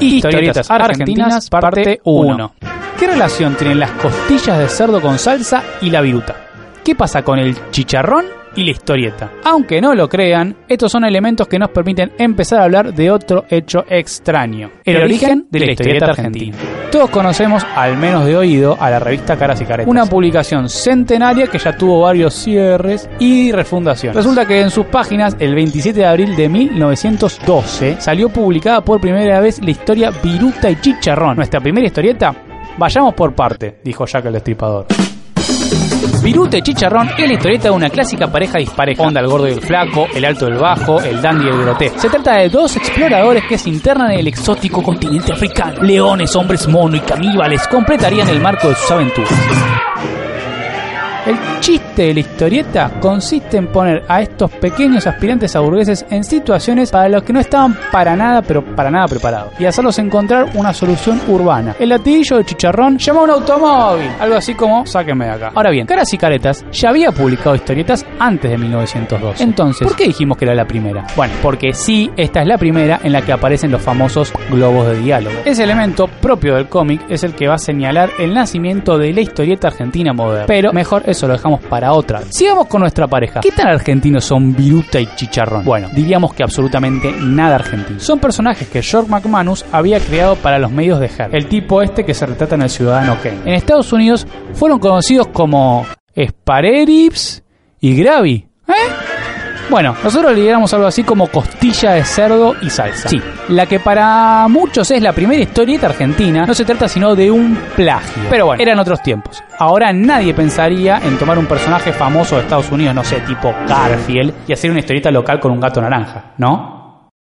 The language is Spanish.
Historietas Argentinas, parte 1. ¿Qué relación tienen las costillas de cerdo con salsa y la viruta? ¿Qué pasa con el chicharrón y la historieta? Aunque no lo crean, estos son elementos que nos permiten empezar a hablar de otro hecho extraño, el, origen de la historieta argentina. Todos conocemos, al menos de oído, a la revista Caras y Caretas, una publicación centenaria que ya tuvo varios cierres y refundaciones. Resulta que en sus páginas, el 27 de abril de 1912, salió publicada por primera vez la historia Viruta y Chicharrón. Nuestra primera historieta Vayamos por parte, dijo Jack el Destripador. Viruta y Chicharrón es la historieta de una clásica pareja dispareja. Onda el gordo y el flaco, el alto y el bajo, el dandy y el grotesco. Se trata de dos exploradores que se internan en el exótico continente africano. Leones, hombres mono y caníbales completarían el marco de sus aventuras. El chiste de la historieta consiste en poner a estos pequeños aspirantes a burgueses en situaciones para los que no estaban para nada, pero para nada preparados, y hacerlos encontrar una solución urbana. El latiguillo de chicharrón llama a un automóvil, algo así como sáquenme de acá. Ahora bien, Caras y Caretas ya había publicado historietas antes de 1902. Entonces, ¿por qué dijimos que era la primera? Bueno, porque sí, esta es la primera en la que aparecen los famosos globos de diálogo. Ese elemento propio del cómic es el que va a señalar el nacimiento de la historieta argentina moderna. Pero mejor eso lo dejamos para otra. Sigamos con nuestra pareja. ¿Qué tan argentinos son Viruta y Chicharrón? Bueno, diríamos que absolutamente nada argentino. Son personajes que George McManus había creado para los medios de Her. El tipo este que se retrata en el Ciudadano Kane. En Estados Unidos fueron conocidos como Sparerips y Gravy. Bueno, nosotros le diéramos algo así como costilla de cerdo y salsa. Sí, la que para muchos es la primera historieta argentina, no se trata sino de un plagio. Pero bueno, eran otros tiempos. Ahora nadie pensaría en tomar un personaje famoso de Estados Unidos, no sé, tipo Garfield, y hacer una historieta local con un gato naranja, ¿no?